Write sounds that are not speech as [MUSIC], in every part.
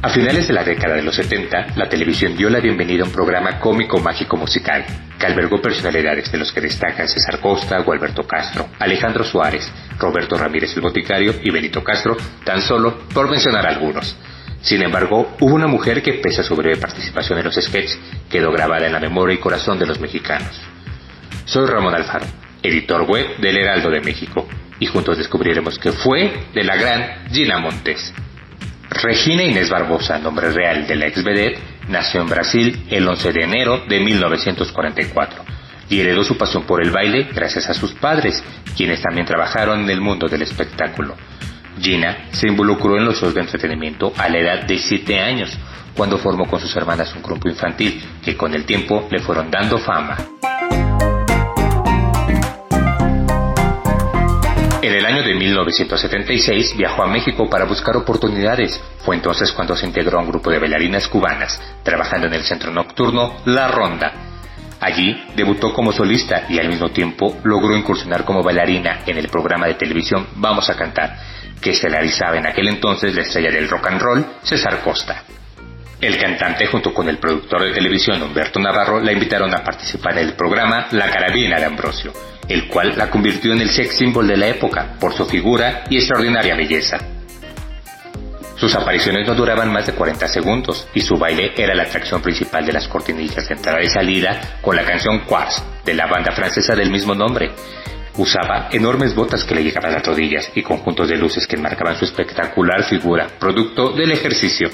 A finales de la década de los 70, la televisión dio la bienvenida a un programa cómico mágico musical que albergó personalidades de los que destacan César Costa, Gualberto Castro, Alejandro Suárez, Roberto Ramírez el Boticario y Benito Castro, tan solo por mencionar algunos. Sin embargo, hubo una mujer que, pese a su breve participación en los sketches, quedó grabada en la memoria y corazón de los mexicanos. Soy Ramón Alfaro, editor web del Heraldo de México, y juntos descubriremos que fue de la gran Gina Montes. Regina Inés Barbosa, nombre real de la ex vedette, nació en Brasil el 11 de enero de 1944 y heredó su pasión por el baile gracias a sus padres, quienes también trabajaron en el mundo del espectáculo. Gina se involucró en los shows de entretenimiento a la edad de 7 años, cuando formó con sus hermanas un grupo infantil que con el tiempo le fueron dando fama. En el año de 1976 viajó a México para buscar oportunidades. Fue entonces cuando se integró a un grupo de bailarinas cubanas, trabajando en el centro nocturno La Ronda. Allí debutó como solista y al mismo tiempo logró incursionar como bailarina en el programa de televisión Vamos a Cantar, que se realizaba en aquel entonces la estrella del rock and roll, César Costa. El cantante junto con el productor de televisión Humberto Navarro la invitaron a participar en el programa La Carabina de Ambrosio, el cual la convirtió en el sex symbol de la época por su figura y extraordinaria belleza. Sus apariciones no duraban más de 40 segundos y su baile era la atracción principal de las cortinillas de entrada y salida con la canción Quartz de la banda francesa del mismo nombre. Usaba enormes botas que le llegaban a las rodillas y conjuntos de luces que marcaban su espectacular figura, producto del ejercicio.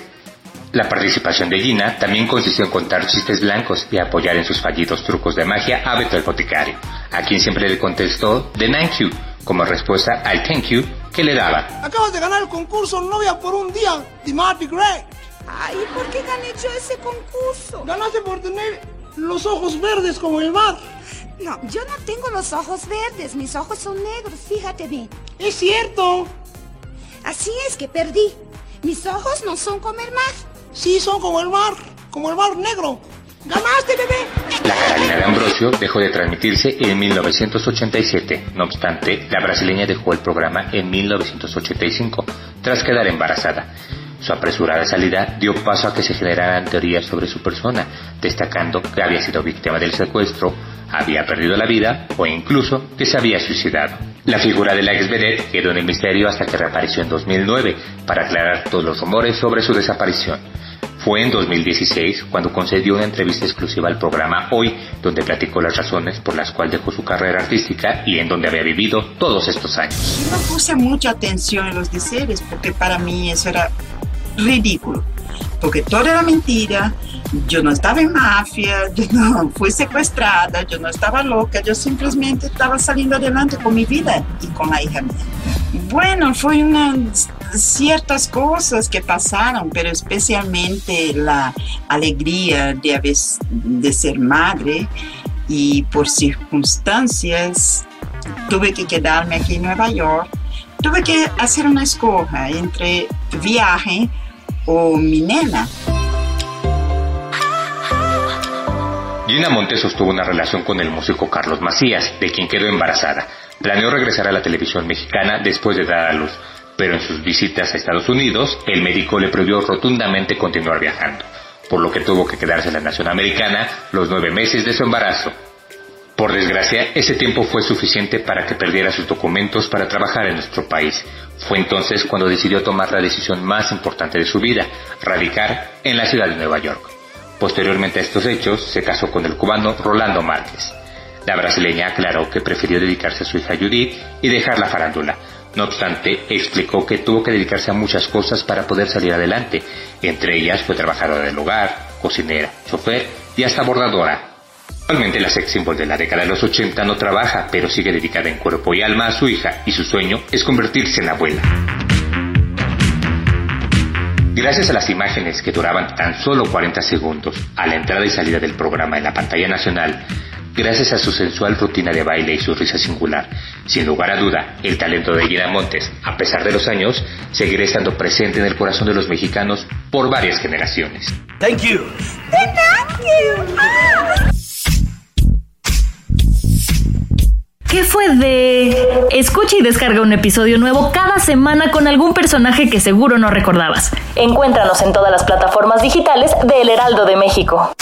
La participación de Gina también consistió en contar chistes blancos y apoyar en sus fallidos trucos de magia a Beto el boticario, a quien siempre le contestó The Thank You como respuesta al thank you que le daba. Acabas de ganar el concurso Novia por un día de Marty Gray. Ay, ¿por qué gané yo ese concurso? Ganaste por tener los ojos verdes como el mar. No, yo no tengo los ojos verdes, mis ojos son negros, fíjate bien. Es cierto. Así es que perdí. Mis ojos no son como el mar. Sí, son como el mar, como el mar negro. ¡Ganaste, bebé! La Carolina de Ambrosio dejó de transmitirse en 1987. No obstante, la brasileña dejó el programa en 1985, tras quedar embarazada. Su apresurada salida dio paso a que se generaran teorías sobre su persona, destacando que había sido víctima del secuestro, había perdido la vida o incluso que se había suicidado. La figura de la ex quedó en el misterio hasta que reapareció en 2009 para aclarar todos los rumores sobre su desaparición. Fue en 2016 cuando concedió una entrevista exclusiva al programa Hoy, donde platicó las razones por las cuales dejó su carrera artística y en donde había vivido todos estos años. No puse mucha atención en los deseos porque para mí eso era ridículo, porque todo era mentira, yo no estaba en mafia, yo no [LAUGHS] fui secuestrada, yo no estaba loca, yo simplemente estaba saliendo adelante con mi vida y con la hija mía. Bueno, fue ciertas cosas que pasaron, pero especialmente la alegría de, haber, de ser madre y por circunstancias tuve que quedarme aquí en Nueva York. Tuve que hacer una escoja entre viaje o mi nena. Gina Montes sostuvo una relación con el músico Carlos Macías, de quien quedó embarazada. Planeó regresar a la televisión mexicana después de dar a luz, pero en sus visitas a Estados Unidos, el médico le prohibió rotundamente continuar viajando, por lo que tuvo que quedarse en la nación americana los nueve meses de su embarazo. Por desgracia, ese tiempo fue suficiente para que perdiera sus documentos para trabajar en nuestro país. Fue entonces cuando decidió tomar la decisión más importante de su vida, radicar en la ciudad de Nueva York. Posteriormente a estos hechos, se casó con el cubano Rolando Márquez. La brasileña aclaró que prefirió dedicarse a su hija Judith y dejar la farándula, No obstante, explicó que tuvo que dedicarse a muchas cosas para poder salir adelante. Entre ellas fue trabajadora del hogar, cocinera, chofer y hasta bordadora. Actualmente la sex symbol de la década de los 80 no trabaja, pero sigue dedicada en cuerpo y alma a su hija y su sueño es convertirse en abuela. Gracias a las imágenes que duraban tan solo 40 segundos a la entrada y salida del programa en la pantalla nacional, gracias a su sensual rutina de baile y su risa singular. Sin lugar a duda, el talento de Gina Montes, a pesar de los años, seguirá estando presente en el corazón de los mexicanos por varias generaciones. Thank you. Thank you. ¿Qué fue de...? Escucha y descarga un episodio nuevo cada semana con algún personaje que seguro no recordabas. Encuéntranos en todas las plataformas digitales de El Heraldo de México.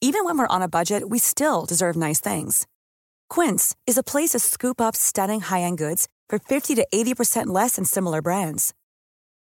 Even when we're on a budget, we still deserve nice things. Quince is a place to scoop up stunning high-end goods for 50 to 80% less than similar brands.